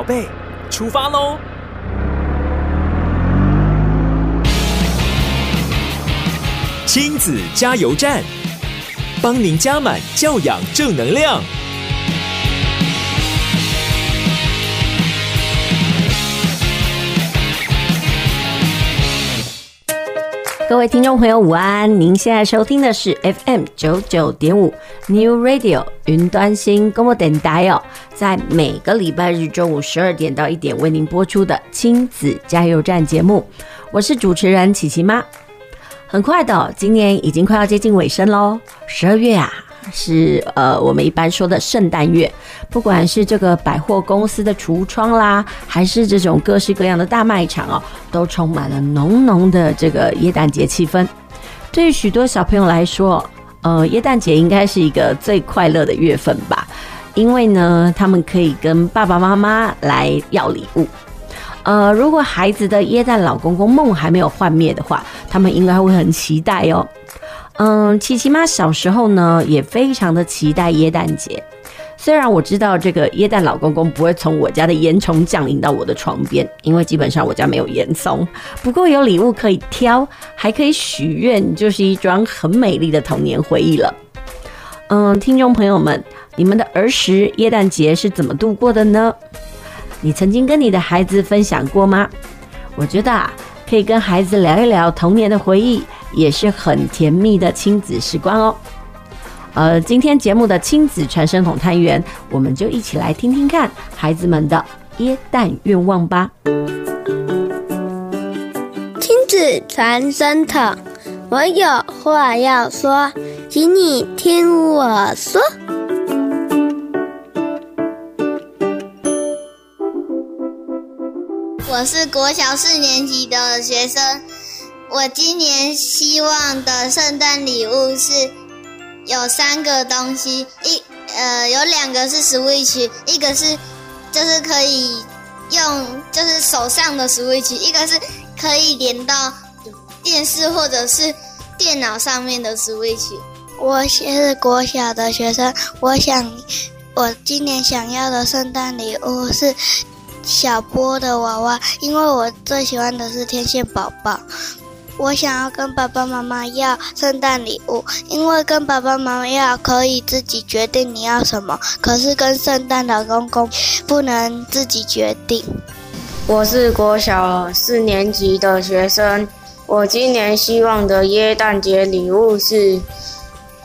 宝贝，出发喽！亲子加油站，帮您加满教养正能量。各位听众朋友，午安！您现在收听的是 FM 九九点五 New Radio 云端新广播电台哦，在每个礼拜日中午十二点到一点为您播出的亲子加油站节目，我是主持人琪琪妈。很快的，今年已经快要接近尾声喽，十二月啊。是呃，我们一般说的圣诞月，不管是这个百货公司的橱窗啦，还是这种各式各样的大卖场哦，都充满了浓浓的这个耶诞节气氛。对于许多小朋友来说，呃，耶诞节应该是一个最快乐的月份吧，因为呢，他们可以跟爸爸妈妈来要礼物。呃，如果孩子的耶诞老公公梦还没有幻灭的话，他们应该会很期待哦。嗯，琪琪妈小时候呢，也非常的期待耶诞节。虽然我知道这个耶诞老公公不会从我家的烟囱降临到我的床边，因为基本上我家没有烟囱。不过有礼物可以挑，还可以许愿，就是一桩很美丽的童年回忆了。嗯，听众朋友们，你们的儿时耶诞节是怎么度过的呢？你曾经跟你的孩子分享过吗？我觉得啊，可以跟孩子聊一聊童年的回忆。也是很甜蜜的亲子时光哦。呃，今天节目的亲子传声筒探员，我们就一起来听听看孩子们的耶诞愿望吧。亲子传声筒，我有话要说，请你听我说。我是国小四年级的学生。我今年希望的圣诞礼物是有三个东西，一呃有两个是 Switch，一个是就是可以用就是手上的 Switch，一个是可以连到电视或者是电脑上面的 Switch。我是国小的学生，我想我今年想要的圣诞礼物是小波的娃娃，因为我最喜欢的是天线宝宝。我想要跟爸爸妈妈要圣诞礼物，因为跟爸爸妈妈要可以自己决定你要什么，可是跟圣诞老公公不能自己决定。我是国小四年级的学生，我今年希望的耶诞节礼物是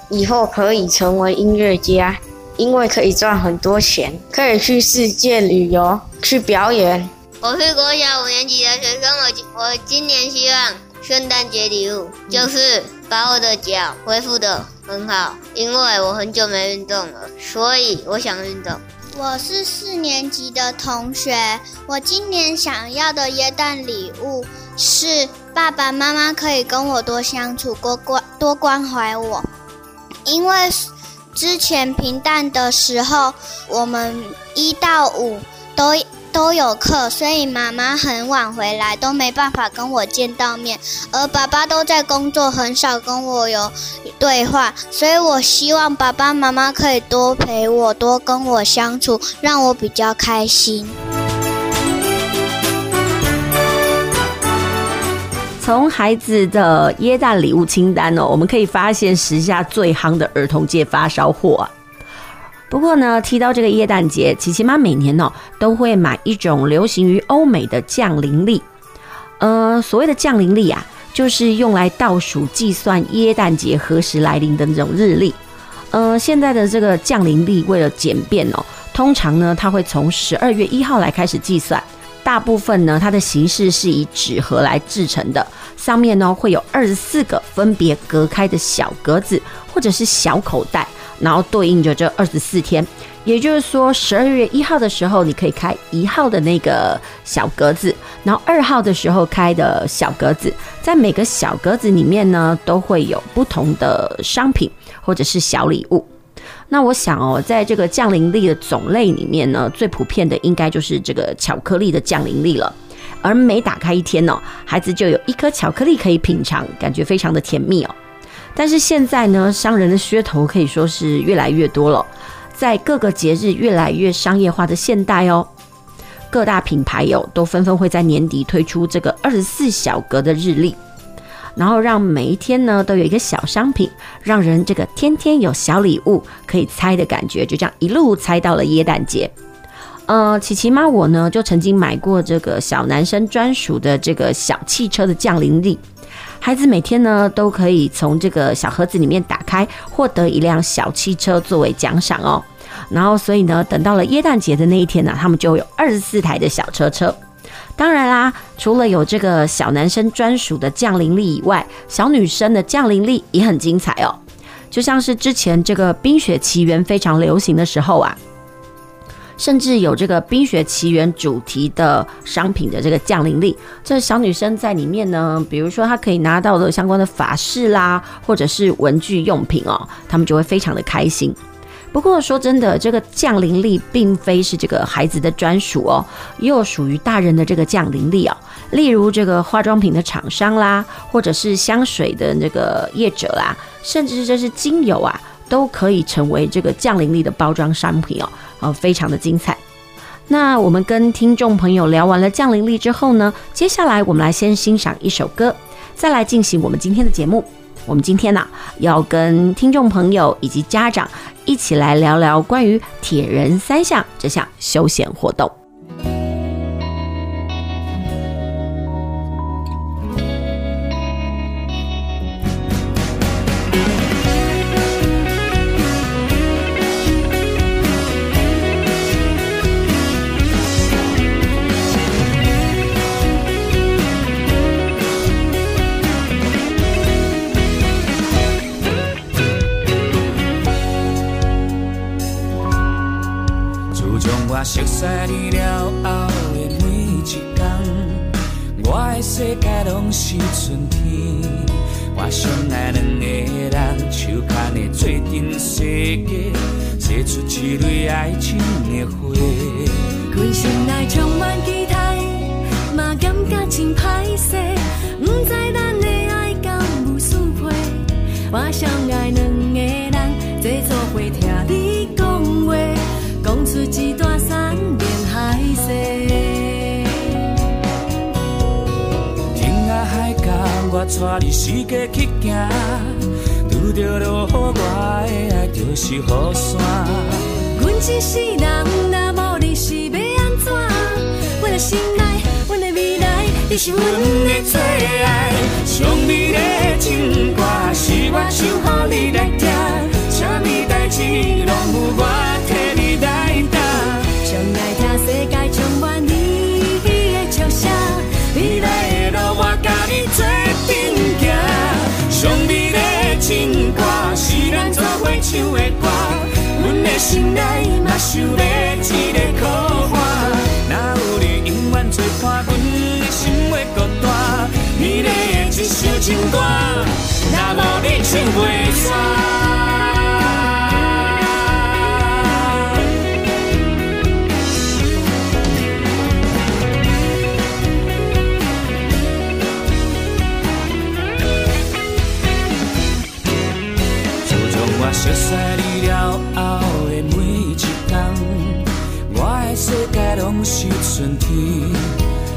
以后可以成为音乐家，因为可以赚很多钱，可以去世界旅游去表演。我是国小五年级的学生，我我今年希望。圣诞节礼物就是把我的脚恢复的很好，因为我很久没运动了，所以我想运动。我是四年级的同学，我今年想要的耶诞礼物是爸爸妈妈可以跟我多相处，多关多关怀我，因为之前平淡的时候，我们一到五都。都有课，所以妈妈很晚回来，都没办法跟我见到面。而爸爸都在工作，很少跟我有对话，所以我希望爸爸妈妈可以多陪我，多跟我相处，让我比较开心。从孩子的耶诞礼物清单哦，我们可以发现时下最夯的儿童界发烧货啊。不过呢，提到这个耶诞节，琪琪妈每年、哦、都会买一种流行于欧美的降临历。呃，所谓的降临历啊，就是用来倒数计算耶诞节何时来临的那种日历。呃，现在的这个降临历为了简便哦，通常呢，它会从十二月一号来开始计算。大部分呢，它的形式是以纸盒来制成的，上面呢会有二十四个分别隔开的小格子或者是小口袋。然后对应着这二十四天，也就是说，十二月一号的时候，你可以开一号的那个小格子，然后二号的时候开的小格子，在每个小格子里面呢，都会有不同的商品或者是小礼物。那我想哦，在这个降临历的种类里面呢，最普遍的应该就是这个巧克力的降临历了。而每打开一天呢，孩子就有一颗巧克力可以品尝，感觉非常的甜蜜哦。但是现在呢，商人的噱头可以说是越来越多了，在各个节日越来越商业化的现代哦，各大品牌有都纷纷会在年底推出这个二十四小格的日历，然后让每一天呢都有一个小商品，让人这个天天有小礼物可以猜的感觉，就这样一路猜到了耶诞节。呃，琪琪妈我呢就曾经买过这个小男生专属的这个小汽车的降临礼。孩子每天呢都可以从这个小盒子里面打开，获得一辆小汽车作为奖赏哦。然后，所以呢，等到了耶诞节的那一天呢，他们就有二十四台的小车车。当然啦，除了有这个小男生专属的降临力以外，小女生的降临力也很精彩哦。就像是之前这个《冰雪奇缘》非常流行的时候啊。甚至有这个《冰雪奇缘》主题的商品的这个降临力，这小女生在里面呢，比如说她可以拿到的相关的法式啦，或者是文具用品哦，她们就会非常的开心。不过说真的，这个降临力并非是这个孩子的专属哦，也有属于大人的这个降临力哦，例如这个化妆品的厂商啦，或者是香水的那个业者啦，甚至是这是精油啊，都可以成为这个降临力的包装商品哦。哦，非常的精彩。那我们跟听众朋友聊完了降临力之后呢，接下来我们来先欣赏一首歌，再来进行我们今天的节目。我们今天呢，要跟听众朋友以及家长一起来聊聊关于铁人三项这项休闲活动。天，我相爱两个人，手牵的做阵结果，结出一蕊爱情的花。阮心内充满期待，嘛感觉真歹势，不知咱的爱敢有输配？我相爱两。带你四界去行，拄着落雨，我的爱就是雨伞。阮一世人若无你是要安怎？阮的心内，阮的未来，你是阮的最爱。上美丽的情歌，是我唱予你来听，啥物代志拢有我替你来担。最爱听世界充满你的笑声，未来的路我甲你做。情歌是咱做伙唱的歌，阮的心内嘛想要一个靠岸。若有你永远作伴，阮的心会孤单。美丽的一首情歌，若无你唱袂我。熟悉你了后的每一天，我的世界拢是春天。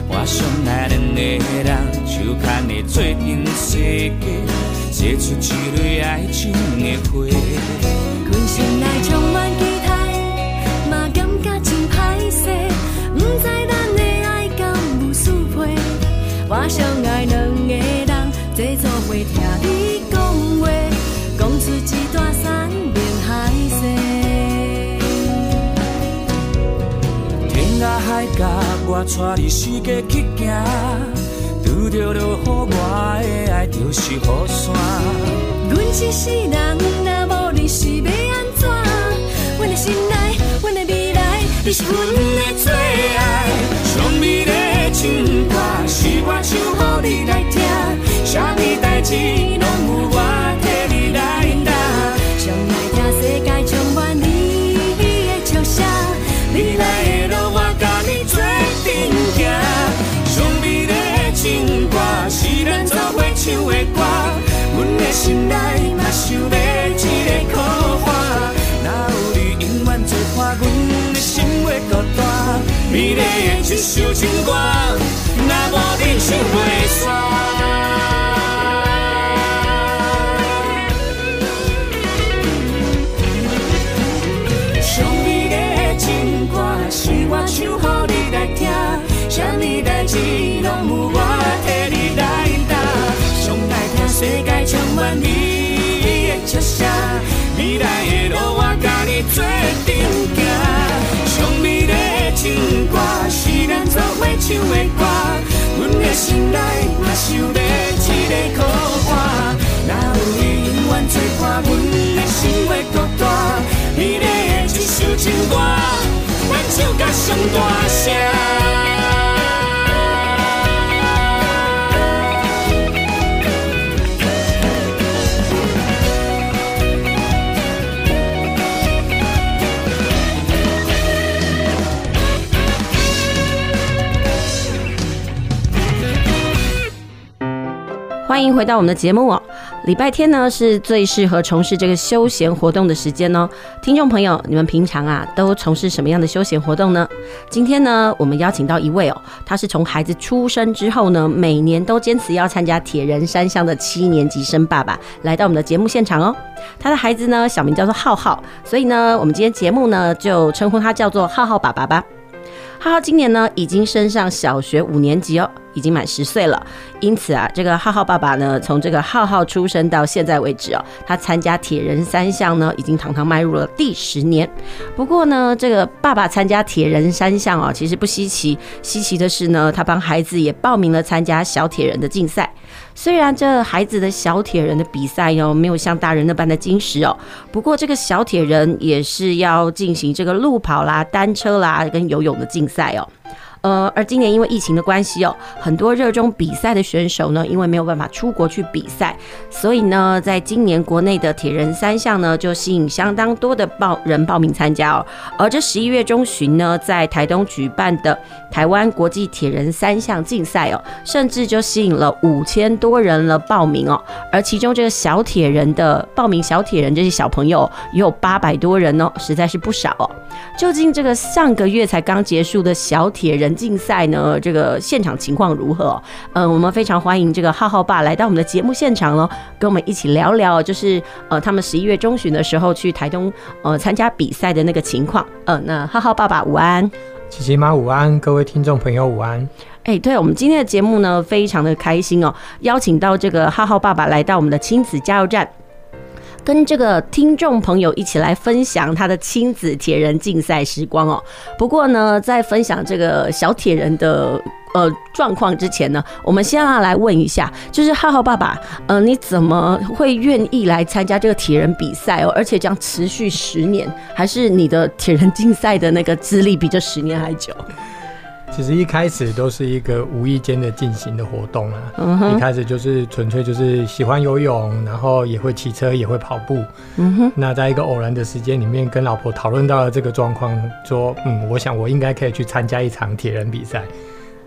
我相爱两个人，手牵的做阵世界，写出一蕊爱情的花。全心爱充满海角，我带你四界去行，拄着落雨，我的爱就是雨伞。阮一世人，若无你是要安怎？阮的心内，阮的未来，你是阮的最爱。上美丽的情歌，是我唱予你来听，啥物代志拢有我替你来担。当作会唱的歌，阮的心内嘛想要一个靠岸。若有你，永远做伴，阮的心会孤单。美丽的一首情歌，若无你唱袂散。伤悲的情歌，是我唱给你来听，啥物代志？你的笑声，未来的路我甲你做阵行。上美丽的情歌是咱做伙唱的歌，阮的心内嘛想要一个靠岸。若有你永远作伴，阮的心会够大。美丽的一首情歌，咱唱甲上大声。欢迎回到我们的节目哦。礼拜天呢是最适合从事这个休闲活动的时间哦。听众朋友，你们平常啊都从事什么样的休闲活动呢？今天呢，我们邀请到一位哦，他是从孩子出生之后呢，每年都坚持要参加铁人三项的七年级生爸爸，来到我们的节目现场哦。他的孩子呢，小名叫做浩浩，所以呢，我们今天节目呢就称呼他叫做浩浩爸爸吧。浩浩今年呢已经升上小学五年级哦。已经满十岁了，因此啊，这个浩浩爸爸呢，从这个浩浩出生到现在为止哦，他参加铁人三项呢，已经堂堂迈入了第十年。不过呢，这个爸爸参加铁人三项哦，其实不稀奇，稀奇的是呢，他帮孩子也报名了参加小铁人的竞赛。虽然这孩子的小铁人的比赛哦，没有像大人那般的矜持哦，不过这个小铁人也是要进行这个路跑啦、单车啦跟游泳的竞赛哦。呃，而今年因为疫情的关系哦，很多热衷比赛的选手呢，因为没有办法出国去比赛，所以呢，在今年国内的铁人三项呢，就吸引相当多的报人报名参加哦。而这十一月中旬呢，在台东举办的台湾国际铁人三项竞赛哦，甚至就吸引了五千多人了报名哦。而其中这个小铁人的报名小铁人这些小朋友也有八百多人哦，实在是不少哦。究竟这个上个月才刚结束的小铁人竞赛呢，这个现场情况如何？嗯，我们非常欢迎这个浩浩爸来到我们的节目现场喽，跟我们一起聊聊，就是呃，他们十一月中旬的时候去台东呃参加比赛的那个情况。嗯、呃，那浩浩爸爸午安，琪琪妈午安，各位听众朋友午安。哎、欸，对，我们今天的节目呢，非常的开心哦，邀请到这个浩浩爸爸来到我们的亲子加油站。跟这个听众朋友一起来分享他的亲子铁人竞赛时光哦。不过呢，在分享这个小铁人的呃状况之前呢，我们先要来问一下，就是浩浩爸爸，呃，你怎么会愿意来参加这个铁人比赛哦？而且将持续十年，还是你的铁人竞赛的那个资历比这十年还久？其实一开始都是一个无意间的进行的活动啊，一开始就是纯粹就是喜欢游泳，然后也会骑车，也会跑步。嗯哼，那在一个偶然的时间里面，跟老婆讨论到了这个状况，说，嗯，我想我应该可以去参加一场铁人比赛。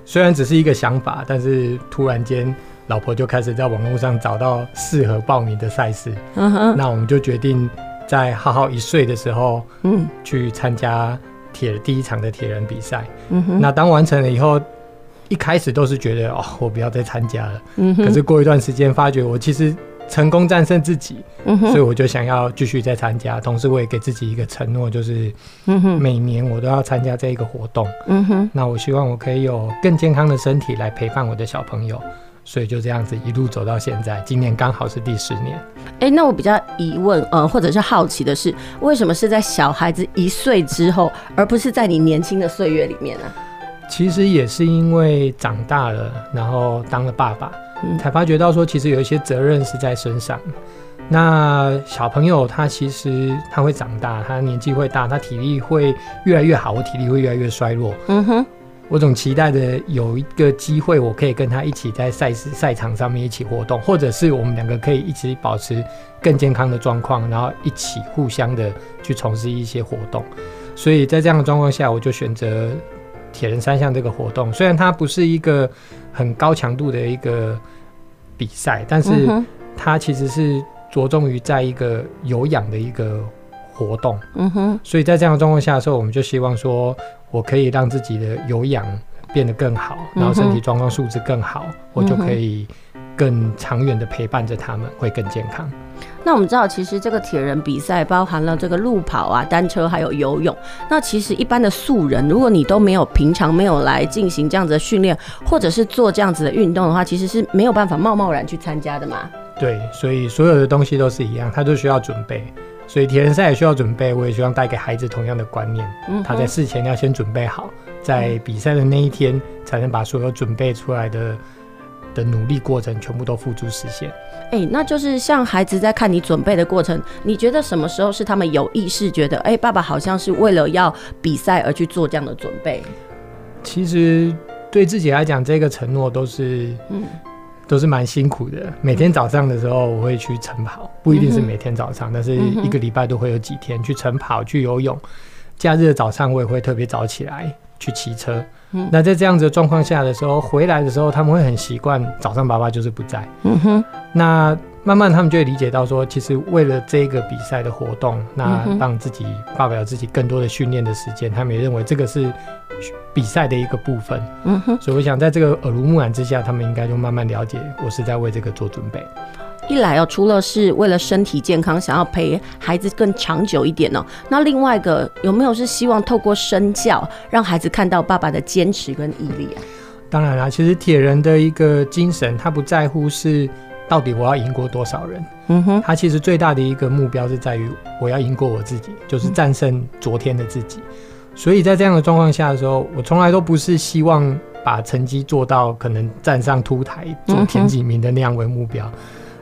虽然只是一个想法，但是突然间，老婆就开始在网络上找到适合报名的赛事。嗯哼，那我们就决定在浩浩一岁的时候，嗯，去参加。铁第一场的铁人比赛，嗯哼，那当完成了以后，一开始都是觉得哦，我不要再参加了，嗯哼，可是过一段时间发觉我其实成功战胜自己，嗯哼，所以我就想要继续再参加，同时我也给自己一个承诺，就是，嗯哼，每年我都要参加这一个活动，嗯哼，那我希望我可以有更健康的身体来陪伴我的小朋友。所以就这样子一路走到现在，今年刚好是第十年。哎、欸，那我比较疑问，呃，或者是好奇的是，为什么是在小孩子一岁之后，而不是在你年轻的岁月里面呢？其实也是因为长大了，然后当了爸爸，嗯、才发觉到说，其实有一些责任是在身上。那小朋友他其实他会长大，他年纪会大，他体力会越来越好，我体力会越来越衰弱。嗯哼。我总期待着有一个机会，我可以跟他一起在赛事赛场上面一起活动，或者是我们两个可以一起保持更健康的状况，然后一起互相的去从事一些活动。所以在这样的状况下，我就选择铁人三项这个活动。虽然它不是一个很高强度的一个比赛，但是它其实是着重于在一个有氧的一个。活动。嗯哼，所以在这样的状况下的时候，我们就希望说，我可以让自己的有氧变得更好，然后身体状况素质更好，嗯、我就可以更长远的陪伴着他们，会更健康。那我们知道，其实这个铁人比赛包含了这个路跑啊、单车还有游泳。那其实一般的素人，如果你都没有平常没有来进行这样子的训练，或者是做这样子的运动的话，其实是没有办法贸贸然去参加的嘛。对，所以所有的东西都是一样，他都需要准备。所以田人赛也需要准备，我也希望带给孩子同样的观念。嗯，他在事前要先准备好，在比赛的那一天才能把所有准备出来的的努力过程全部都付诸实现。哎、欸，那就是像孩子在看你准备的过程，你觉得什么时候是他们有意识觉得，哎、欸，爸爸好像是为了要比赛而去做这样的准备？其实对自己来讲，这个承诺都是，嗯，都是蛮辛苦的。每天早上的时候，我会去晨跑，不一定是每天早上，嗯、但是一个礼拜都会有几天去晨跑、去游泳。假日的早上，我也会特别早起来去骑车。嗯、那在这样子的状况下的时候，回来的时候，他们会很习惯早上爸爸就是不在。嗯哼。那慢慢他们就会理解到说，其实为了这个比赛的活动，那让自己爸爸有自己更多的训练的时间，他们也认为这个是比赛的一个部分。嗯哼。所以我想，在这个耳濡目染之下，他们应该就慢慢了解，我是在为这个做准备。一来哦，除了是为了身体健康，想要陪孩子更长久一点哦，那另外一个有没有是希望透过身教，让孩子看到爸爸的坚持跟毅力啊？当然啦，其实铁人的一个精神，他不在乎是到底我要赢过多少人，嗯哼，他其实最大的一个目标是在于我要赢过我自己，就是战胜昨天的自己。所以在这样的状况下的时候，我从来都不是希望把成绩做到可能站上凸台做前几名的那样为目标。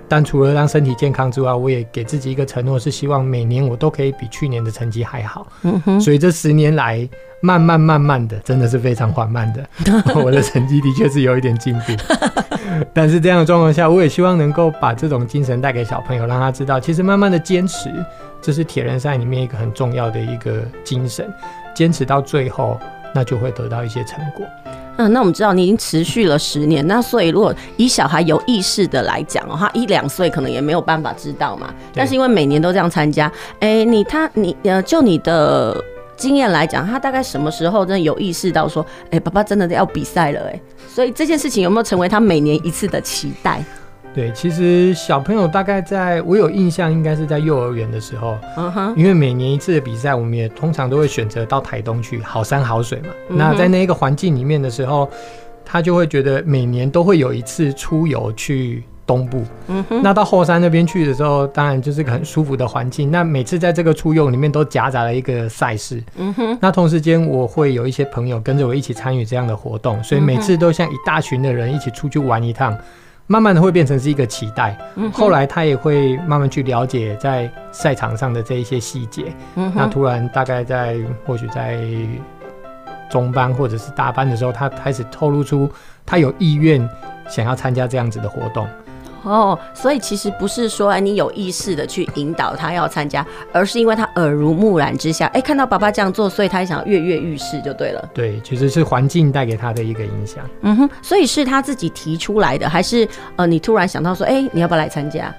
但除了让身体健康之外，我也给自己一个承诺，是希望每年我都可以比去年的成绩还好。嗯哼。所以这十年来，慢慢慢慢的，真的是非常缓慢的，我的成绩的确是有一点进步。但是这样的状况下，我也希望能够把这种精神带给小朋友，让他知道，其实慢慢的坚持，这是铁人赛里面一个很重要的一个精神。坚持到最后，那就会得到一些成果。嗯，那我们知道你已经持续了十年，那所以如果以小孩有意识的来讲的话，一两岁可能也没有办法知道嘛。但是因为每年都这样参加，哎、欸，你他你呃，就你的经验来讲，他大概什么时候真的有意识到说，哎、欸，爸爸真的要比赛了、欸？哎，所以这件事情有没有成为他每年一次的期待？对，其实小朋友大概在我有印象，应该是在幼儿园的时候，嗯哼，因为每年一次的比赛，我们也通常都会选择到台东去，好山好水嘛。嗯、那在那一个环境里面的时候，他就会觉得每年都会有一次出游去东部，嗯哼。那到后山那边去的时候，当然就是个很舒服的环境。那每次在这个出游里面都夹杂了一个赛事，嗯哼。那同时间我会有一些朋友跟着我一起参与这样的活动，所以每次都像一大群的人一起出去玩一趟。慢慢的会变成是一个期待，后来他也会慢慢去了解在赛场上的这一些细节。那突然大概在或许在中班或者是大班的时候，他开始透露出他有意愿想要参加这样子的活动。哦，所以其实不是说哎，你有意识的去引导他要参加，而是因为他耳濡目染之下，哎，看到爸爸这样做，所以他想跃跃欲试就对了。对，其实是环境带给他的一个影响。嗯哼，所以是他自己提出来的，还是呃，你突然想到说，哎，你要不要来参加？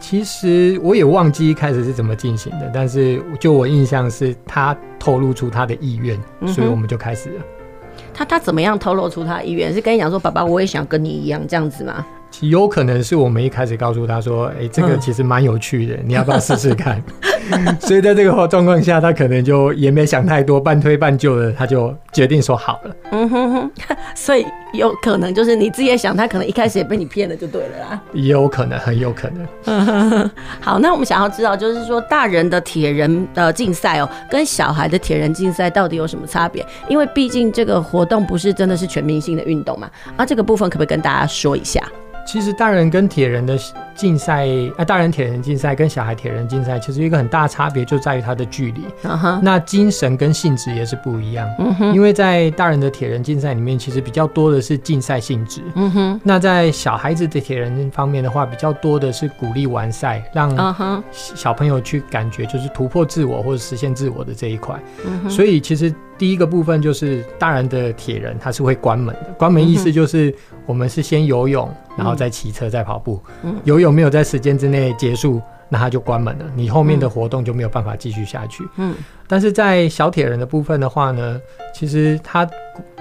其实我也忘记一开始是怎么进行的，但是就我印象是他透露出他的意愿，所以我们就开始了。嗯、他他怎么样透露出他的意愿？是跟你讲说，爸爸，我也想跟你一样这样子吗？有可能是我们一开始告诉他说：“哎、欸，这个其实蛮有趣的，嗯、你要不要试试看？” 所以在这个状况下，他可能就也没想太多，半推半就的，他就决定说好了。嗯哼哼，所以有可能就是你自己也想，他可能一开始也被你骗了，就对了啦。也有可能，很有可能。嗯哼哼。好，那我们想要知道，就是说大人的铁人的竞赛哦，跟小孩的铁人竞赛到底有什么差别？因为毕竟这个活动不是真的是全民性的运动嘛。啊，这个部分可不可以跟大家说一下？其实大人跟铁人的竞赛，啊，大人铁人竞赛跟小孩铁人竞赛，其实一个很大的差别就在于它的距离。Uh huh. 那精神跟性质也是不一样。Uh. 因为在大人的铁人竞赛里面，其实比较多的是竞赛性质。Uh huh. 那在小孩子的铁人方面的话，比较多的是鼓励完赛，让小朋友去感觉就是突破自我或者实现自我的这一块。Uh huh. 所以其实。第一个部分就是大人的铁人，他是会关门的。关门意思就是我们是先游泳，然后再骑车，再跑步。游泳没有在时间之内结束，那他就关门了，你后面的活动就没有办法继续下去。嗯，但是在小铁人的部分的话呢，其实他鼓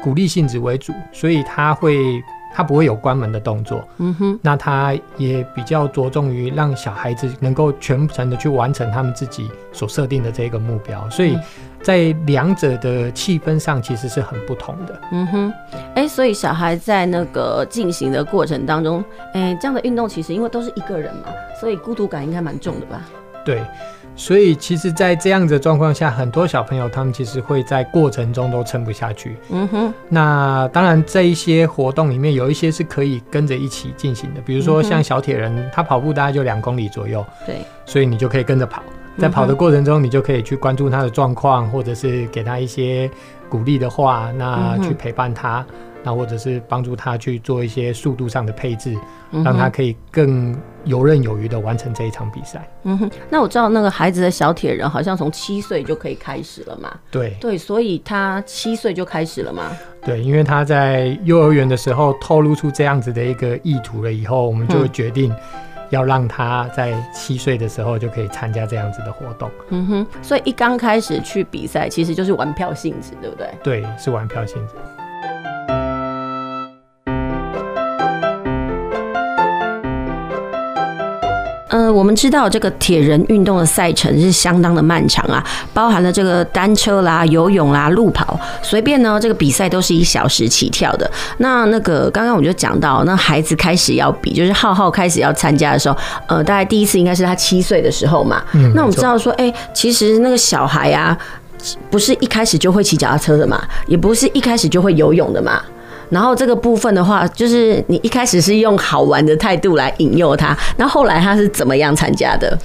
鼓励性质为主，所以他会。他不会有关门的动作，嗯哼，那他也比较着重于让小孩子能够全程的去完成他们自己所设定的这个目标，所以在两者的气氛上其实是很不同的，嗯哼，哎、欸，所以小孩在那个进行的过程当中，哎、欸，这样的运动其实因为都是一个人嘛，所以孤独感应该蛮重的吧？对。所以，其实，在这样的状况下，很多小朋友他们其实会在过程中都撑不下去。嗯哼。那当然，这一些活动里面有一些是可以跟着一起进行的，比如说像小铁人，他跑步大概就两公里左右。对。所以你就可以跟着跑，在跑的过程中，你就可以去关注他的状况，或者是给他一些鼓励的话，那去陪伴他。那或者是帮助他去做一些速度上的配置，让他可以更游刃有余的完成这一场比赛。嗯哼，那我知道那个孩子的小铁人好像从七岁就可以开始了嘛？对对，所以他七岁就开始了嘛？对，因为他在幼儿园的时候透露出这样子的一个意图了以后，我们就会决定要让他在七岁的时候就可以参加这样子的活动。嗯哼，所以一刚开始去比赛，其实就是玩票性质，对不对？对，是玩票性质。呃，我们知道这个铁人运动的赛程是相当的漫长啊，包含了这个单车啦、游泳啦、路跑，随便呢这个比赛都是一小时起跳的。那那个刚刚我就讲到，那孩子开始要比，就是浩浩开始要参加的时候，呃，大概第一次应该是他七岁的时候嘛。嗯。那我们知道说，哎、欸，其实那个小孩啊，不是一开始就会骑脚踏车的嘛，也不是一开始就会游泳的嘛。然后这个部分的话，就是你一开始是用好玩的态度来引诱他，那后来他是怎么样参加的？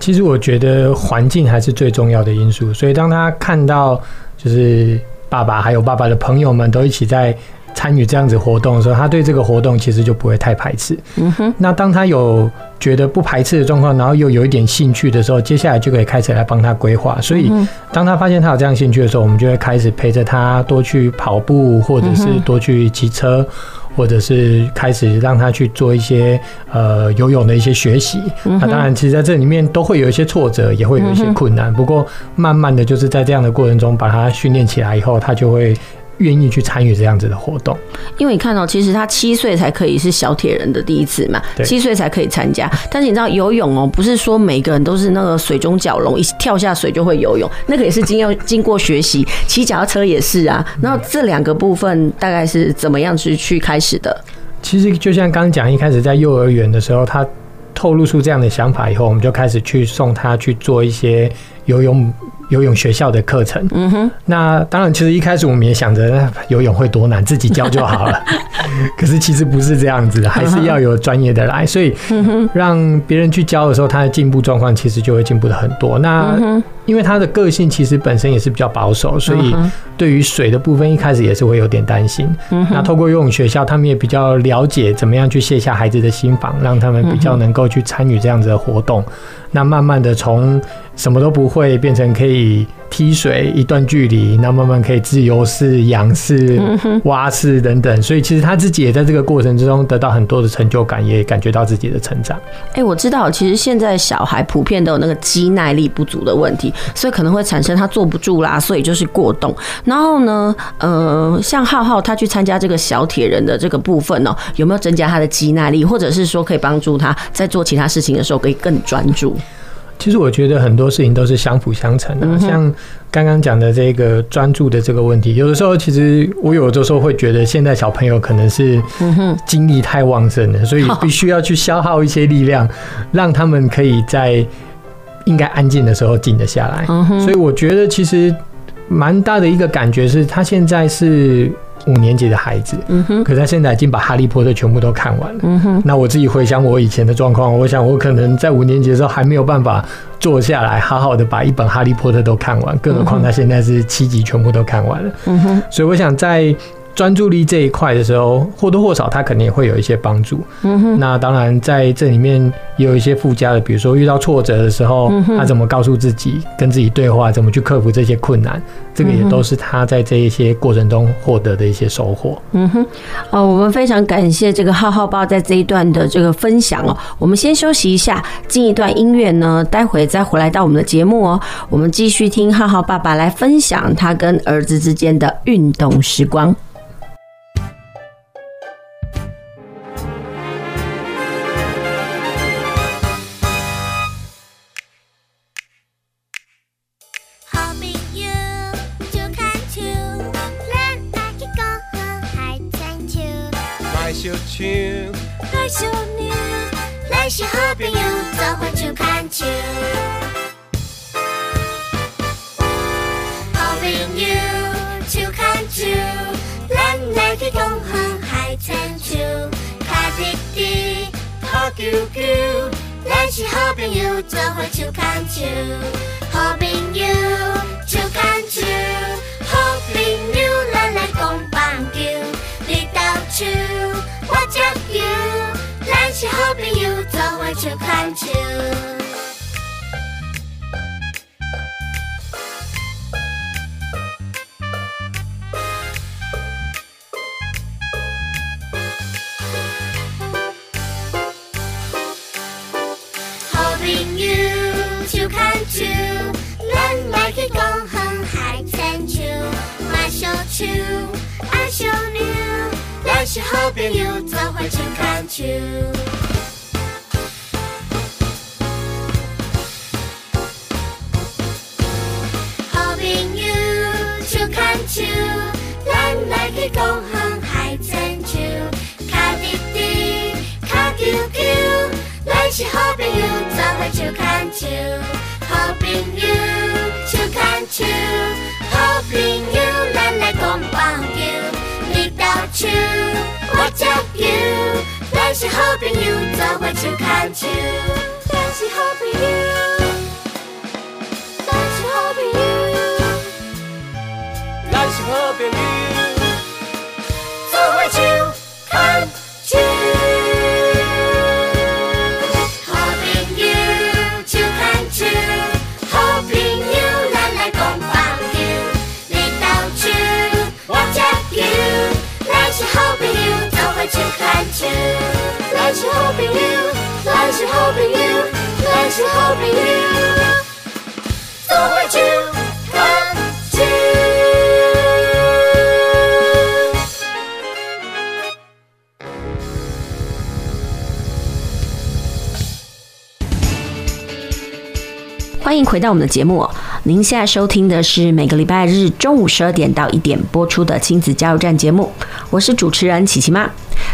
其实我觉得环境还是最重要的因素，所以当他看到就是爸爸还有爸爸的朋友们都一起在参与这样子活动的时候，他对这个活动其实就不会太排斥。嗯哼。那当他有觉得不排斥的状况，然后又有一点兴趣的时候，接下来就可以开始来帮他规划。所以，当他发现他有这样兴趣的时候，我们就会开始陪着他多去跑步，或者是多去骑车，或者是开始让他去做一些呃游泳的一些学习。那当然，其实在这里面都会有一些挫折，也会有一些困难。不过，慢慢的就是在这样的过程中把他训练起来以后，他就会。愿意去参与这样子的活动，因为你看到，其实他七岁才可以是小铁人的第一次嘛，七岁才可以参加。但是你知道游泳哦，不是说每个人都是那个水中蛟龙，一跳下水就会游泳，那个也是经要经过学习。骑脚踏车也是啊。然后这两个部分大概是怎么样去去开始的？其实就像刚刚讲，一开始在幼儿园的时候，他透露出这样的想法以后，我们就开始去送他去做一些游泳。游泳学校的课程，嗯哼，那当然，其实一开始我们也想着，游泳会多难，自己教就好了。可是其实不是这样子的，还是要有专业的来，所以让别人去教的时候，他的进步状况其实就会进步的很多。那因为他的个性其实本身也是比较保守，所以对于水的部分一开始也是会有点担心。那透过游泳学校，他们也比较了解怎么样去卸下孩子的心防，让他们比较能够去参与这样子的活动。那慢慢的从什么都不会变成可以踢水一段距离，那慢慢可以自由式、仰式、蛙式等等。所以其实他自己也在这个过程之中得到很多的成就感，也感觉到自己的成长。哎，我知道，其实现在小孩普遍都有那个肌耐力不足的问题，所以可能会产生他坐不住啦，所以就是过动。然后呢，呃，像浩浩他去参加这个小铁人的这个部分呢，有没有增加他的肌耐力，或者是说可以帮助他在做其他事情的时候可以更专注？其实我觉得很多事情都是相辅相成的，像刚刚讲的这个专注的这个问题，有的时候其实我有的时候会觉得现在小朋友可能是精力太旺盛了，所以必须要去消耗一些力量，让他们可以在应该安静的时候静得下来。所以我觉得其实蛮大的一个感觉是他现在是。五年级的孩子，嗯哼，可是他现在已经把《哈利波特》全部都看完了，嗯哼。那我自己回想我以前的状况，我想我可能在五年级的时候还没有办法坐下来好好的把一本《哈利波特》都看完，更何况他现在是七集全部都看完了，嗯哼。所以我想在专注力这一块的时候，或多或少他肯定也会有一些帮助。嗯哼。那当然在这里面也有一些附加的，比如说遇到挫折的时候，他怎么告诉自己，跟自己对话，怎么去克服这些困难，这个也都是他在这一些过程中获得的一些收获。嗯哼。哦，我们非常感谢这个浩浩爸在这一段的这个分享哦。我们先休息一下，进一段音乐呢，待会再回来到我们的节目哦。我们继续听浩浩爸爸来分享他跟儿子之间的运动时光。you, watch out you. There's hoping you, do what you can do. There's hoping you. There's hoping you. There's your you. 欢迎回到我们的节目。您现在收听的是每个礼拜日中午十二点到一点播出的亲子加油站节目，我是主持人琪琪妈。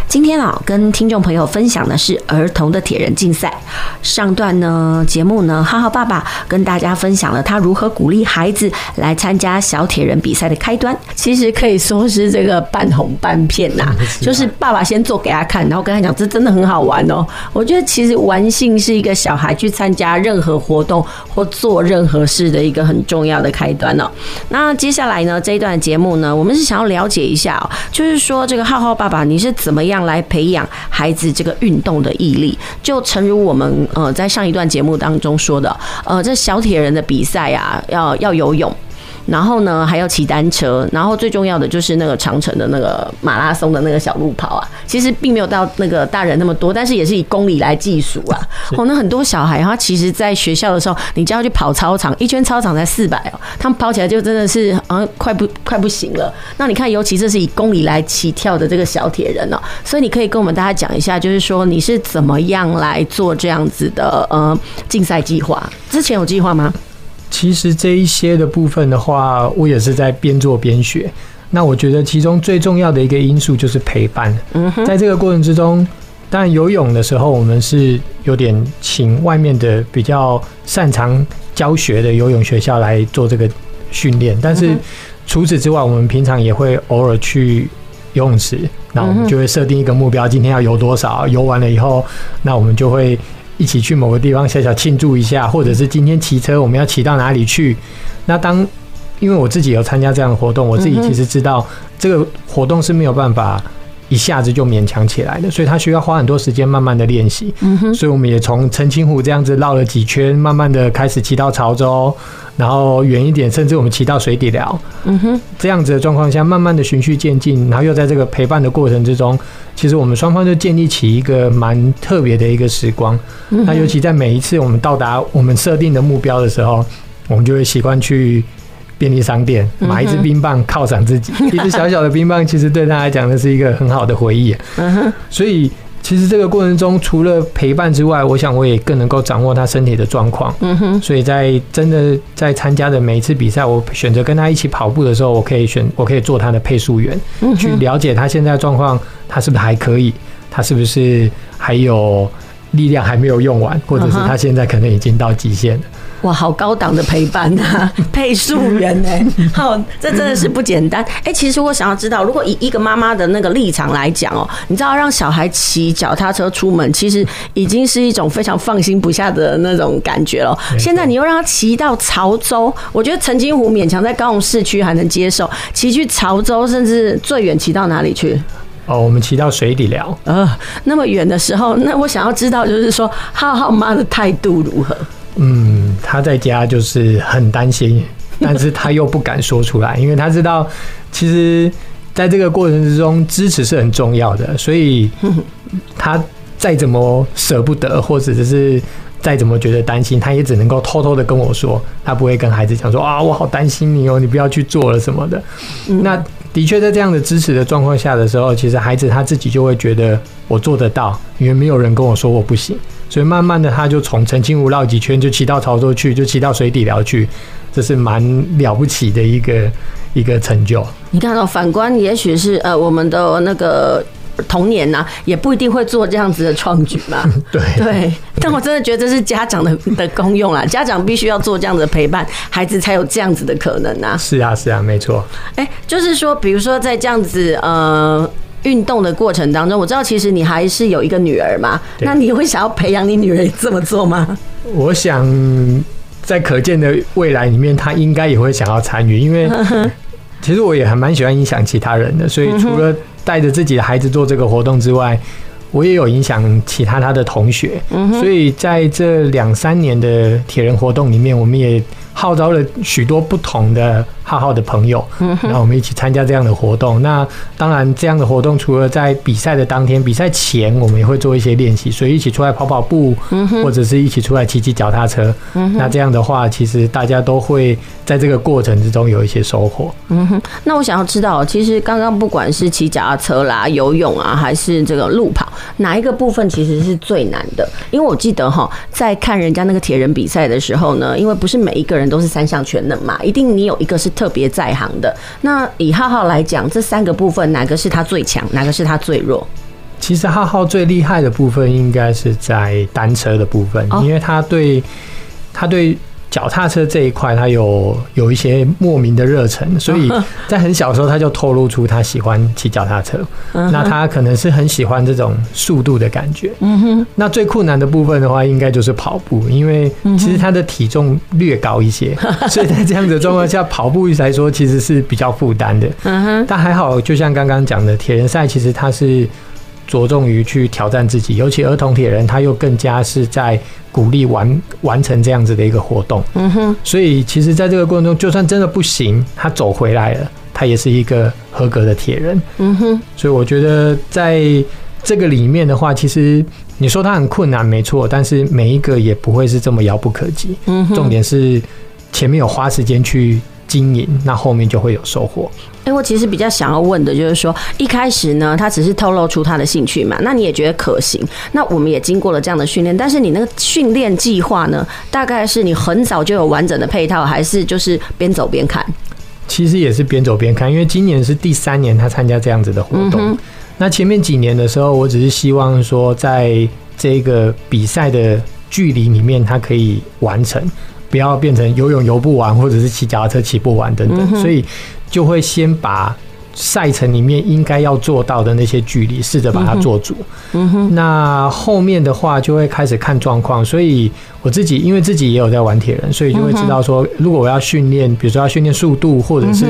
今天啊，跟听众朋友分享的是儿童的铁人竞赛。上段呢，节目呢，浩浩爸爸跟大家分享了他如何鼓励孩子来参加小铁人比赛的开端。其实可以说是这个半红半骗呐，就是爸爸先做给他看，然后跟他讲这真的很好玩哦。我觉得其实玩性是一个小孩去参加任何活动或做任何事的一个很重要的开端哦。那接下来呢，这一段节目呢，我们是想要了解一下哦，就是说这个浩浩爸爸你是怎么样样来培养孩子这个运动的毅力？就诚如我们呃在上一段节目当中说的，呃，这小铁人的比赛啊，要要游泳。然后呢，还要骑单车，然后最重要的就是那个长城的那个马拉松的那个小路跑啊，其实并没有到那个大人那么多，但是也是以公里来计数啊。哦，那很多小孩他其实在学校的时候，你叫他去跑操场，一圈操场才四百哦，他们跑起来就真的是好像快不快不行了。那你看，尤其这是以公里来起跳的这个小铁人哦，所以你可以跟我们大家讲一下，就是说你是怎么样来做这样子的呃竞赛计划？之前有计划吗？其实这一些的部分的话，我也是在边做边学。那我觉得其中最重要的一个因素就是陪伴。嗯哼，在这个过程之中，当然游泳的时候，我们是有点请外面的比较擅长教学的游泳学校来做这个训练。但是除此之外，我们平常也会偶尔去游泳池，那我们就会设定一个目标，今天要游多少？游完了以后，那我们就会。一起去某个地方小小庆祝一下，或者是今天骑车我们要骑到哪里去？那当因为我自己有参加这样的活动，我自己其实知道这个活动是没有办法一下子就勉强起来的，所以他需要花很多时间慢慢的练习。嗯哼，所以我们也从澄清湖这样子绕了几圈，慢慢的开始骑到潮州，然后远一点，甚至我们骑到水底寮。嗯哼，这样子的状况下，慢慢的循序渐进，然后又在这个陪伴的过程之中，其实我们双方就建立起一个蛮特别的一个时光。那尤其在每一次我们到达我们设定的目标的时候，我们就会习惯去。便利商店买一支冰棒犒赏自己，一支小小的冰棒，其实对他来讲，那是一个很好的回忆。嗯所以其实这个过程中，除了陪伴之外，我想我也更能够掌握他身体的状况。嗯所以在真的在参加的每一次比赛，我选择跟他一起跑步的时候，我可以选，我可以做他的配速员，去了解他现在状况，他是不是还可以，他是不是还有力量还没有用完，或者是他现在可能已经到极限了。哇，好高档的陪伴啊，配速员呢？好，这真的是不简单。哎，其实我想要知道，如果以一个妈妈的那个立场来讲哦，你知道让小孩骑脚踏车出门，其实已经是一种非常放心不下的那种感觉了。现在你又让他骑到潮州，我觉得澄清湖勉强在高雄市区还能接受，骑去潮州，甚至最远骑到哪里去？哦，我们骑到水底寮。呃，那么远的时候，那我想要知道，就是说浩浩妈的态度如何？嗯，他在家就是很担心，但是他又不敢说出来，因为他知道，其实在这个过程之中，支持是很重要的，所以 他再怎么舍不得，或者是再怎么觉得担心，他也只能够偷偷的跟我说，他不会跟孩子讲说啊，我好担心你哦，你不要去做了什么的。那的确在这样的支持的状况下的时候，其实孩子他自己就会觉得我做得到，因为没有人跟我说我不行。所以慢慢的，他就从澄清湖绕几圈，就骑到潮州去，就骑到水底寮去，这是蛮了不起的一个一个成就。你看到反观，也许是呃我们的那个童年呐、啊，也不一定会做这样子的创举嘛。对对，但我真的觉得这是家长的的功用啊，家长必须要做这样子的陪伴，孩子才有这样子的可能啊。是啊，是啊，没错。哎，就是说，比如说在这样子呃。运动的过程当中，我知道其实你还是有一个女儿嘛，那你会想要培养你女儿这么做吗？我想在可见的未来里面，她应该也会想要参与，因为 其实我也还蛮喜欢影响其他人的，所以除了带着自己的孩子做这个活动之外，我也有影响其他他的同学，所以在这两三年的铁人活动里面，我们也。号召了许多不同的浩浩的朋友，然后我们一起参加这样的活动。那当然，这样的活动除了在比赛的当天，比赛前我们也会做一些练习，所以一起出来跑跑步，或者是一起出来骑骑脚踏车。那这样的话，其实大家都会在这个过程之中有一些收获。嗯哼。那我想要知道，其实刚刚不管是骑脚踏车啦、游泳啊，还是这个路跑，哪一个部分其实是最难的？因为我记得哈，在看人家那个铁人比赛的时候呢，因为不是每一个人都是三项全能嘛，一定你有一个是特别在行的。那以浩浩来讲，这三个部分哪个是他最强，哪个是他最弱？其实浩浩最厉害的部分应该是在单车的部分，因为他对他对。脚踏车这一块，他有有一些莫名的热忱，所以在很小的时候他就透露出他喜欢骑脚踏车。那他可能是很喜欢这种速度的感觉。嗯哼。那最困难的部分的话，应该就是跑步，因为其实他的体重略高一些，所以在这样的状况下，跑步来说其实是比较负担的。嗯哼。但还好，就像刚刚讲的，铁人赛其实他是。着重于去挑战自己，尤其儿童铁人，他又更加是在鼓励完完成这样子的一个活动。嗯哼，所以其实在这个过程中，就算真的不行，他走回来了，他也是一个合格的铁人。嗯哼，所以我觉得在这个里面的话，其实你说他很困难，没错，但是每一个也不会是这么遥不可及。嗯哼，重点是前面有花时间去经营，那后面就会有收获。哎，我其实比较想要问的就是说，一开始呢，他只是透露出他的兴趣嘛，那你也觉得可行？那我们也经过了这样的训练，但是你那个训练计划呢，大概是你很早就有完整的配套，还是就是边走边看？其实也是边走边看，因为今年是第三年他参加这样子的活动。嗯、那前面几年的时候，我只是希望说，在这个比赛的距离里面，他可以完成。不要变成游泳游不完，或者是骑脚踏车骑不完等等，所以就会先把赛程里面应该要做到的那些距离，试着把它做足。嗯哼。那后面的话就会开始看状况，所以我自己因为自己也有在玩铁人，所以就会知道说，如果我要训练，比如说要训练速度，或者是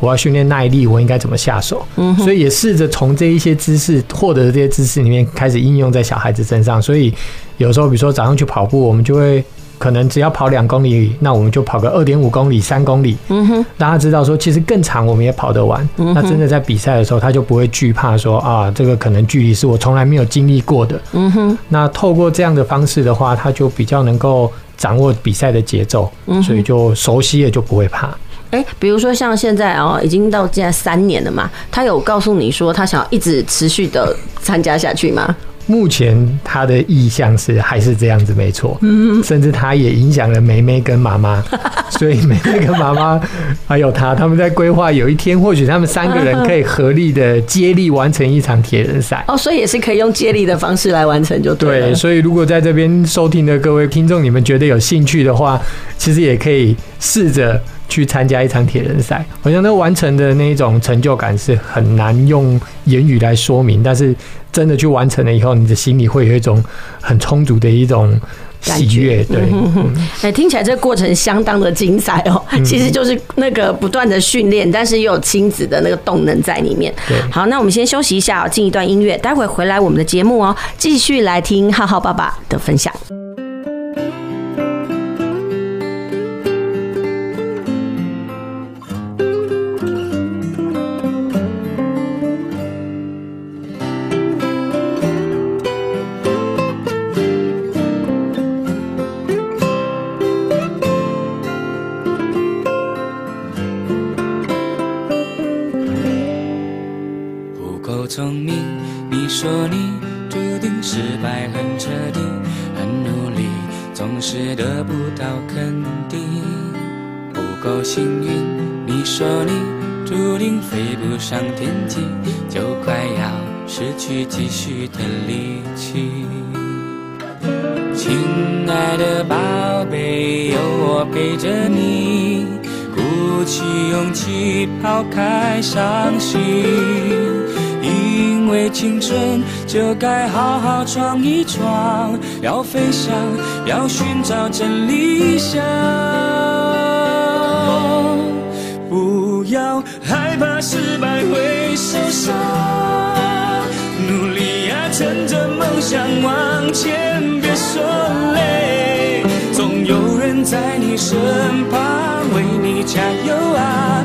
我要训练耐力，我应该怎么下手？嗯。所以也试着从这一些知识获得的这些知识里面开始应用在小孩子身上。所以有时候，比如说早上去跑步，我们就会。可能只要跑两公里，那我们就跑个二点五公里、三公里。嗯哼，大家知道说，其实更长我们也跑得完。嗯，那真的在比赛的时候，他就不会惧怕说啊，这个可能距离是我从来没有经历过的。嗯哼，那透过这样的方式的话，他就比较能够掌握比赛的节奏，所以就熟悉了就不会怕。哎，比如说像现在哦，已经到现在三年了嘛，他有告诉你说他想要一直持续的参加下去吗？目前他的意向是还是这样子，没错。嗯，甚至他也影响了梅梅跟妈妈，所以梅梅跟妈妈还有他，他们在规划有一天，或许他们三个人可以合力的接力完成一场铁人赛。哦，所以也是可以用接力的方式来完成，就对。对，所以如果在这边收听的各位听众，你们觉得有兴趣的话，其实也可以试着。去参加一场铁人赛，好像那完成的那一种成就感是很难用言语来说明，但是真的去完成了以后，你的心里会有一种很充足的一种喜悦。对，哎、嗯欸，听起来这个过程相当的精彩哦。其实就是那个不断的训练，但是又有亲子的那个动能在里面。对，好，那我们先休息一下，进一段音乐，待会回来我们的节目哦，继续来听浩浩爸爸的分享。伤心。因为青春就该好好闯一闯，要飞翔，要寻找真理想。不要害怕失败会受伤，努力呀，趁着梦想往前，别说累，总有人在你身旁为你加油啊！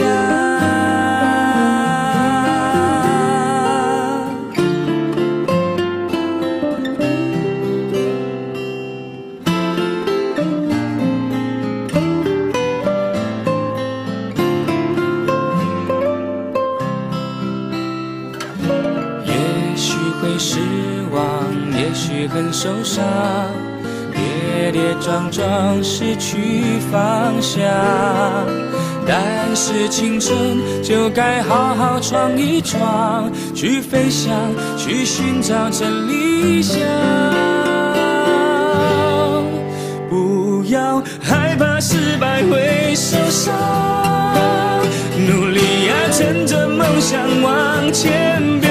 受伤，跌跌撞撞失去方向，但是青春就该好好闯一闯，去飞翔，去寻找真理想。不要害怕失败会受伤，努力呀，趁着梦想往前，别，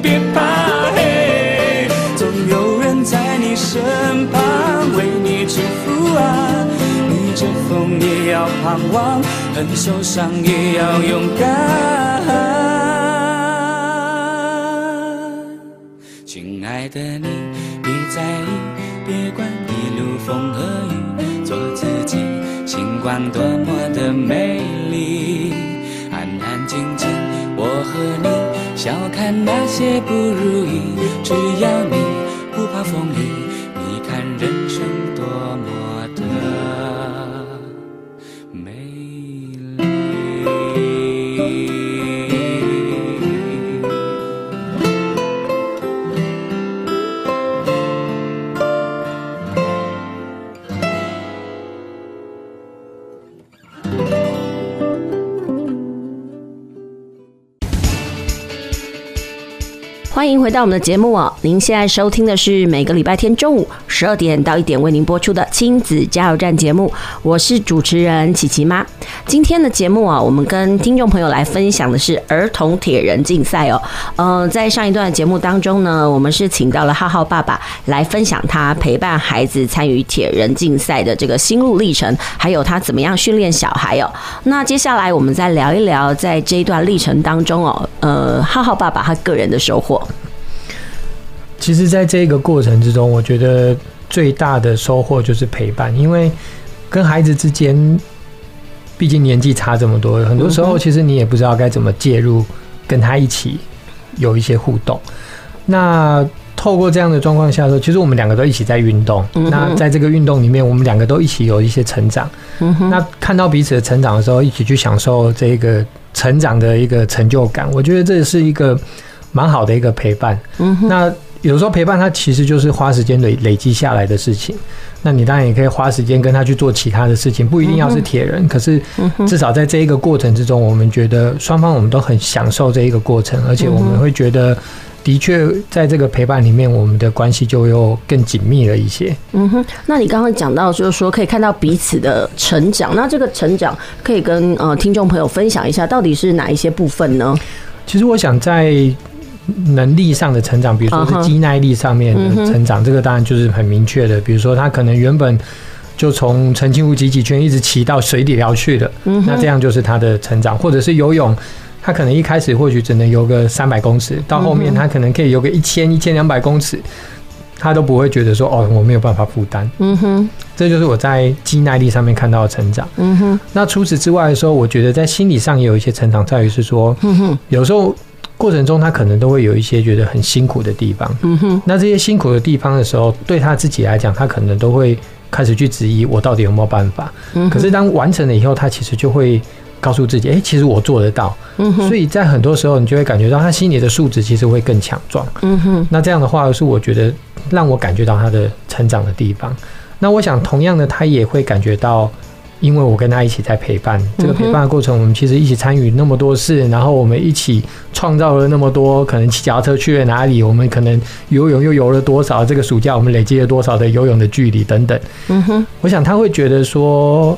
逆着风也要盼望，很受伤也要勇敢。亲爱的你，别在意，别管一路风和雨，做自己，星光多么的美丽。安安静静，我和你，笑看那些不如意，只要你不怕风雨。欢迎回到我们的节目哦！您现在收听的是每个礼拜天中午十二点到一点为您播出的亲子加油站节目，我是主持人琪琪妈。今天的节目啊，我们跟听众朋友来分享的是儿童铁人竞赛哦。呃，在上一段节目当中呢，我们是请到了浩浩爸爸来分享他陪伴孩子参与铁人竞赛的这个心路历程，还有他怎么样训练小孩哦。那接下来我们再聊一聊在这一段历程当中哦，呃，浩浩爸爸他个人的收获。其实，在这个过程之中，我觉得最大的收获就是陪伴，因为跟孩子之间，毕竟年纪差这么多，很多时候其实你也不知道该怎么介入，跟他一起有一些互动。那透过这样的状况下说，其实我们两个都一起在运动。那在这个运动里面，我们两个都一起有一些成长。那看到彼此的成长的时候，一起去享受这个成长的一个成就感，我觉得这是一个蛮好的一个陪伴。那有时候陪伴他其实就是花时间累累积下来的事情，那你当然也可以花时间跟他去做其他的事情，不一定要是铁人，可是至少在这一个过程之中，我们觉得双方我们都很享受这一个过程，而且我们会觉得的确在这个陪伴里面，我们的关系就又更紧密了一些。嗯哼，那你刚刚讲到就是说可以看到彼此的成长，那这个成长可以跟呃听众朋友分享一下，到底是哪一些部分呢？其实我想在。能力上的成长，比如说是肌耐力上面的成长，这个当然就是很明确的。比如说他可能原本就从澄清湖挤几圈一直骑到水底寮去了，那这样就是他的成长。或者是游泳，他可能一开始或许只能游个三百公尺，到后面他可能可以游个一千、一千两百公尺，他都不会觉得说哦，我没有办法负担。嗯哼，这就是我在肌耐力上面看到的成长。嗯哼，那除此之外的时候，我觉得在心理上也有一些成长，在于是说，嗯哼，有时候。过程中，他可能都会有一些觉得很辛苦的地方。嗯哼，那这些辛苦的地方的时候，对他自己来讲，他可能都会开始去质疑我到底有没有办法。嗯，可是当完成了以后，他其实就会告诉自己，哎，其实我做得到。嗯哼，所以在很多时候，你就会感觉到他心里的素质其实会更强壮。嗯哼，那这样的话是我觉得让我感觉到他的成长的地方。那我想，同样的，他也会感觉到。因为我跟他一起在陪伴这个陪伴的过程，我们其实一起参与那么多事，然后我们一起创造了那么多，可能骑脚踏车去了哪里，我们可能游泳又游了多少，这个暑假我们累积了多少的游泳的距离等等。嗯哼，我想他会觉得说，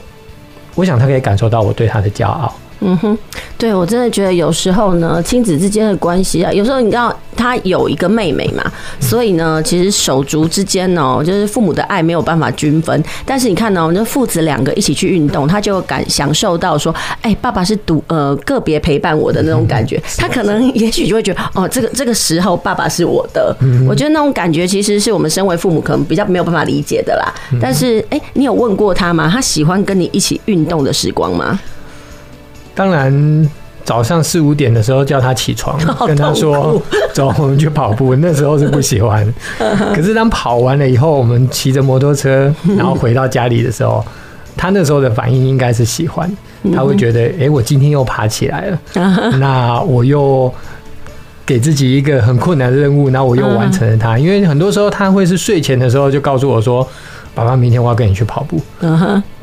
我想他可以感受到我对他的骄傲。嗯哼，对，我真的觉得有时候呢，亲子之间的关系啊，有时候你知道他有一个妹妹嘛，所以呢，其实手足之间呢，就是父母的爱没有办法均分。但是你看呢，我们父子两个一起去运动，他就感享受到说，哎，爸爸是独呃个别陪伴我的那种感觉。他可能也许就会觉得，哦，这个这个时候爸爸是我的。我觉得那种感觉其实是我们身为父母可能比较没有办法理解的啦。但是，哎，你有问过他吗？他喜欢跟你一起运动的时光吗？当然，早上四五点的时候叫他起床，跟他说：“走，我们去跑步。”那时候是不喜欢。可是当跑完了以后，我们骑着摩托车，然后回到家里的时候，他那时候的反应应该是喜欢。他会觉得：“哎，我今天又爬起来了，那我又给自己一个很困难的任务，那我又完成了它。”因为很多时候他会是睡前的时候就告诉我说：“爸爸，明天我要跟你去跑步。”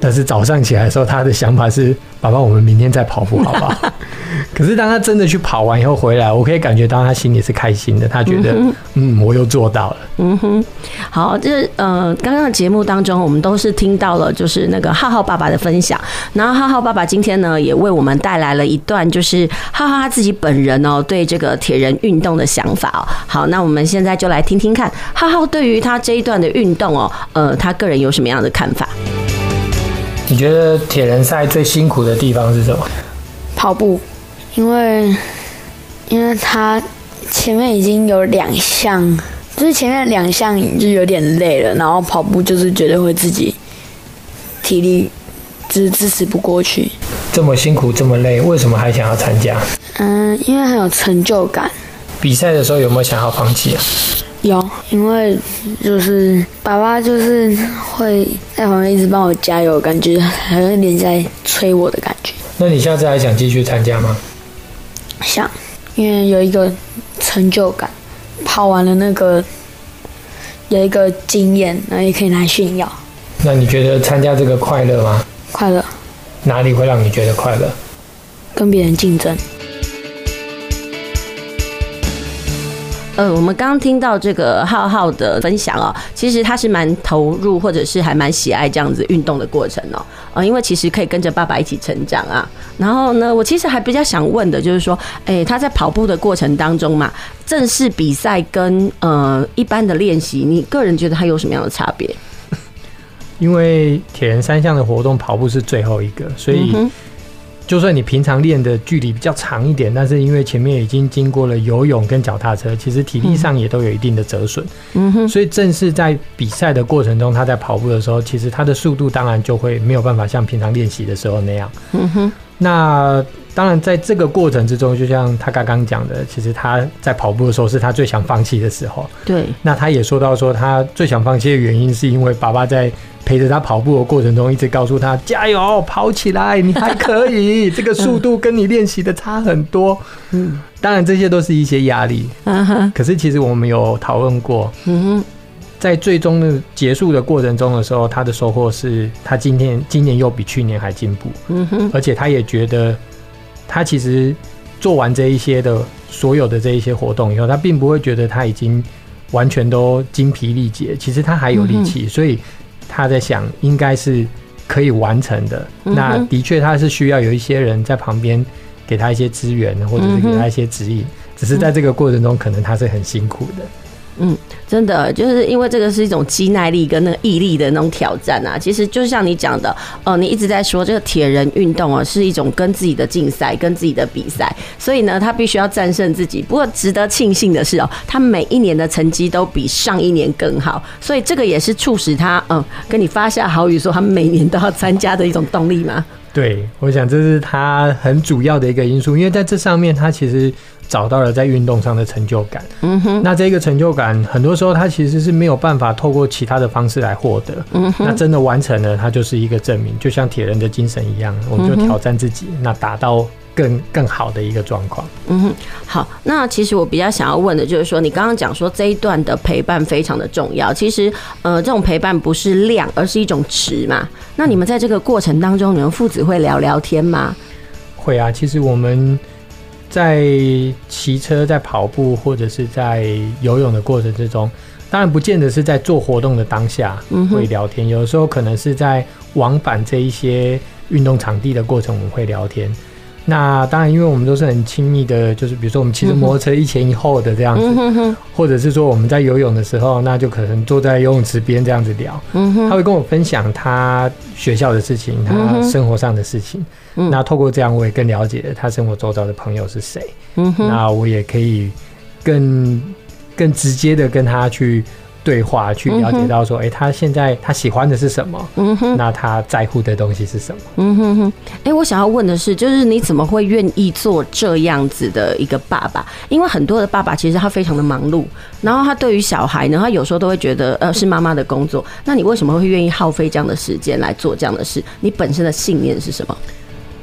但是早上起来的时候，他的想法是：爸爸，我们明天再跑步好不好？可是当他真的去跑完以后回来，我可以感觉到他心里是开心的。他觉得，嗯，嗯，我又做到了。嗯哼，好，就是呃，刚刚的节目当中，我们都是听到了，就是那个浩浩爸爸的分享。然后浩浩爸爸今天呢，也为我们带来了一段，就是浩浩他自己本人哦，对这个铁人运动的想法哦。好，那我们现在就来听听看，浩浩对于他这一段的运动哦，呃，他个人有什么样的看法？你觉得铁人赛最辛苦的地方是什么？跑步，因为因为他前面已经有两项，就是前面两项就有点累了，然后跑步就是绝对会自己体力支支持不过去。这么辛苦，这么累，为什么还想要参加？嗯，因为很有成就感。比赛的时候有没有想要放弃啊？有，因为就是爸爸就是会在旁边一直帮我加油，感觉还有点在催我的感觉。那你下次还想继续参加吗？想，因为有一个成就感，跑完了那个有一个经验，然后也可以来炫耀。那你觉得参加这个快乐吗？快乐。哪里会让你觉得快乐？跟别人竞争。呃，我们刚刚听到这个浩浩的分享哦，其实他是蛮投入，或者是还蛮喜爱这样子运动的过程哦。呃，因为其实可以跟着爸爸一起成长啊。然后呢，我其实还比较想问的就是说，哎，他在跑步的过程当中嘛，正式比赛跟呃一般的练习，你个人觉得他有什么样的差别？因为铁人三项的活动，跑步是最后一个，所以。嗯就算你平常练的距离比较长一点，但是因为前面已经经过了游泳跟脚踏车，其实体力上也都有一定的折损。嗯哼，所以正是在比赛的过程中，他在跑步的时候，其实他的速度当然就会没有办法像平常练习的时候那样。嗯哼，那当然在这个过程之中，就像他刚刚讲的，其实他在跑步的时候是他最想放弃的时候。对，那他也说到说他最想放弃的原因是因为爸爸在。陪着他跑步的过程中，一直告诉他加油，跑起来，你还可以。这个速度跟你练习的差很多。嗯，当然这些都是一些压力。嗯哼。可是其实我们有讨论过。嗯哼。在最终的结束的过程中的时候，他的收获是他今天今年又比去年还进步。嗯哼。而且他也觉得，他其实做完这一些的所有的这一些活动以后，他并不会觉得他已经完全都精疲力竭。其实他还有力气，所以。他在想，应该是可以完成的。那的确，他是需要有一些人在旁边给他一些资源，或者是给他一些指引。只是在这个过程中，可能他是很辛苦的。嗯，真的，就是因为这个是一种肌耐力跟那个毅力的那种挑战啊。其实就像你讲的，哦，你一直在说这个铁人运动啊，是一种跟自己的竞赛，跟自己的比赛。所以呢，他必须要战胜自己。不过值得庆幸的是哦，他每一年的成绩都比上一年更好。所以这个也是促使他嗯，跟你发下好语说他每年都要参加的一种动力嘛。对，我想这是他很主要的一个因素，因为在这上面他其实。找到了在运动上的成就感，嗯哼，那这个成就感很多时候他其实是没有办法透过其他的方式来获得，嗯哼，那真的完成了，它就是一个证明，就像铁人的精神一样，我们就挑战自己，那达到更更好的一个状况，嗯哼，好，那其实我比较想要问的就是说，你刚刚讲说这一段的陪伴非常的重要，其实呃，这种陪伴不是量，而是一种值嘛。那你们在这个过程当中，你们父子会聊聊天吗？会啊，其实我们。在骑车、在跑步或者是在游泳的过程之中，当然不见得是在做活动的当下会聊天，有的时候可能是在往返这一些运动场地的过程，我们会聊天。那当然，因为我们都是很亲密的，就是比如说我们骑着摩托车一前一后的这样子，或者是说我们在游泳的时候，那就可能坐在游泳池边这样子聊。他会跟我分享他学校的事情，他生活上的事情。那透过这样，我也更了解他生活周遭的朋友是谁。那我也可以更更直接的跟他去。对话去了解到说，哎、欸，他现在他喜欢的是什么？嗯哼，那他在乎的东西是什么？嗯哼哼。哎、欸，我想要问的是，就是你怎么会愿意做这样子的一个爸爸？因为很多的爸爸其实他非常的忙碌，然后他对于小孩呢，他有时候都会觉得，呃，是妈妈的工作。那你为什么会愿意耗费这样的时间来做这样的事？你本身的信念是什么？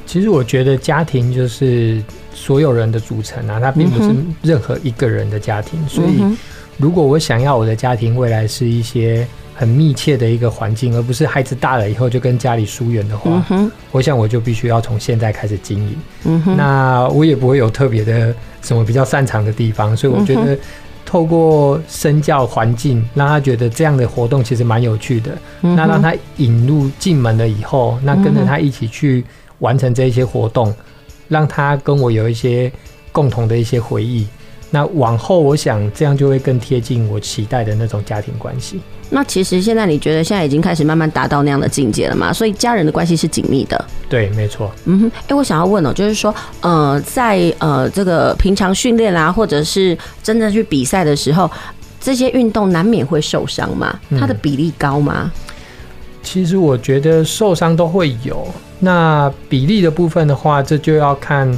其实我觉得家庭就是所有人的组成啊，他并不是任何一个人的家庭，嗯、所以。如果我想要我的家庭未来是一些很密切的一个环境，而不是孩子大了以后就跟家里疏远的话，嗯、我想我就必须要从现在开始经营。那我也不会有特别的什么比较擅长的地方，所以我觉得透过身教环境，让他觉得这样的活动其实蛮有趣的。嗯、那让他引入进门了以后，那跟着他一起去完成这一些活动，让他跟我有一些共同的一些回忆。那往后，我想这样就会更贴近我期待的那种家庭关系。那其实现在你觉得现在已经开始慢慢达到那样的境界了吗？所以家人的关系是紧密的。对，没错。嗯哼，哎、欸，我想要问哦、喔，就是说，呃，在呃这个平常训练啦，或者是真正去比赛的时候，这些运动难免会受伤嘛？它的比例高吗？嗯、其实我觉得受伤都会有。那比例的部分的话，这就要看。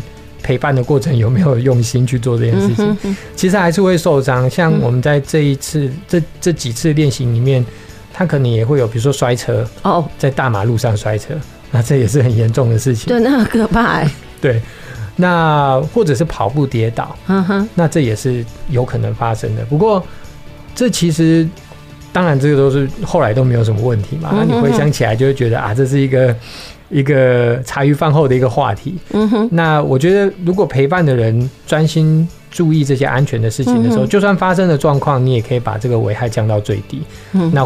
陪伴的过程有没有用心去做这件事情？其实还是会受伤。像我们在这一次、嗯、这这几次练习里面，他可能也会有，比如说摔车哦，在大马路上摔车，那这也是很严重的事情。对，那很可怕哎。对，那或者是跑步跌倒，嗯哼，那这也是有可能发生的。不过，这其实当然这个都是后来都没有什么问题嘛。那你回想起来就会觉得啊，这是一个。一个茶余饭后的一个话题。嗯哼，那我觉得，如果陪伴的人专心注意这些安全的事情的时候，就算发生了状况，你也可以把这个危害降到最低。嗯，那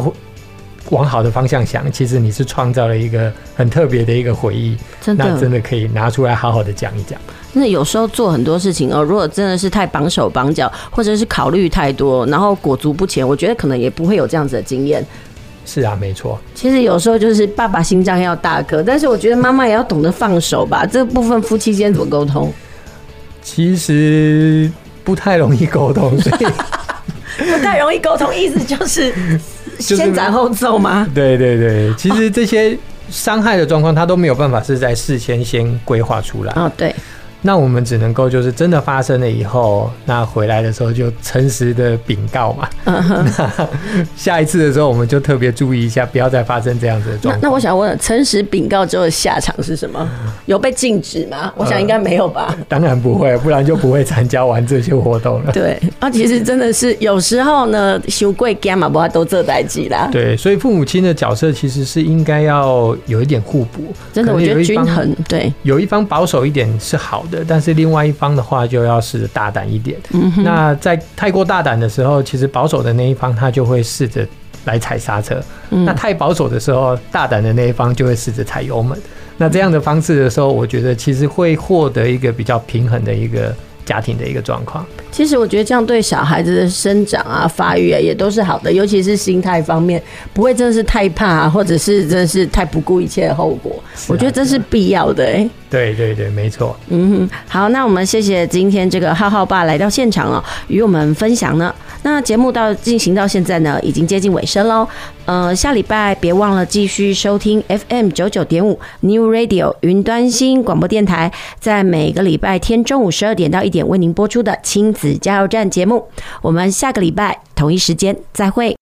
往好的方向想，其实你是创造了一个很特别的一个回忆。真的，那真的可以拿出来好好的讲一讲。那有时候做很多事情哦，如果真的是太绑手绑脚，或者是考虑太多，然后裹足不前，我觉得可能也不会有这样子的经验。是啊，没错。其实有时候就是爸爸心脏要大颗，但是我觉得妈妈也要懂得放手吧。这部分夫妻间怎么沟通？其实不太容易沟通，所以 不太容易沟通，意思就是 先斩后奏吗？对对对，其实这些伤害的状况，他都没有办法是在事先先规划出来。哦，对。那我们只能够就是真的发生了以后，那回来的时候就诚实的禀告嘛。Uh 下一次的时候，我们就特别注意一下，不要再发生这样子的状况。那我想问，诚实禀告之后的下场是什么？有被禁止吗？我想应该没有吧。呃，当然不会，不然就不会参加完这些活动了。对，啊，其实真的是有时候呢，修贵干嘛不都这代际啦。对，所以父母亲的角色其实是应该要有一点互补，真的，我觉得均衡。对，有一方保守一点是好的。但是另外一方的话，就要试着大胆一点。那在太过大胆的时候，其实保守的那一方他就会试着来踩刹车。嗯、那太保守的时候，大胆的那一方就会试着踩油门。那这样的方式的时候，我觉得其实会获得一个比较平衡的一个家庭的一个状况。其实我觉得这样对小孩子的生长啊、发育啊，也都是好的，尤其是心态方面，不会真的是太怕、啊，或者是真的是太不顾一切的后果。啊、我觉得这是必要的、欸。对对对，没错。嗯哼，好，那我们谢谢今天这个浩浩爸来到现场哦，与我们分享呢。那节目到进行到现在呢，已经接近尾声喽。呃，下礼拜别忘了继续收听 FM 九九点五 New Radio 云端新广播电台，在每个礼拜天中午十二点到一点为您播出的亲子加油站节目。我们下个礼拜同一时间再会。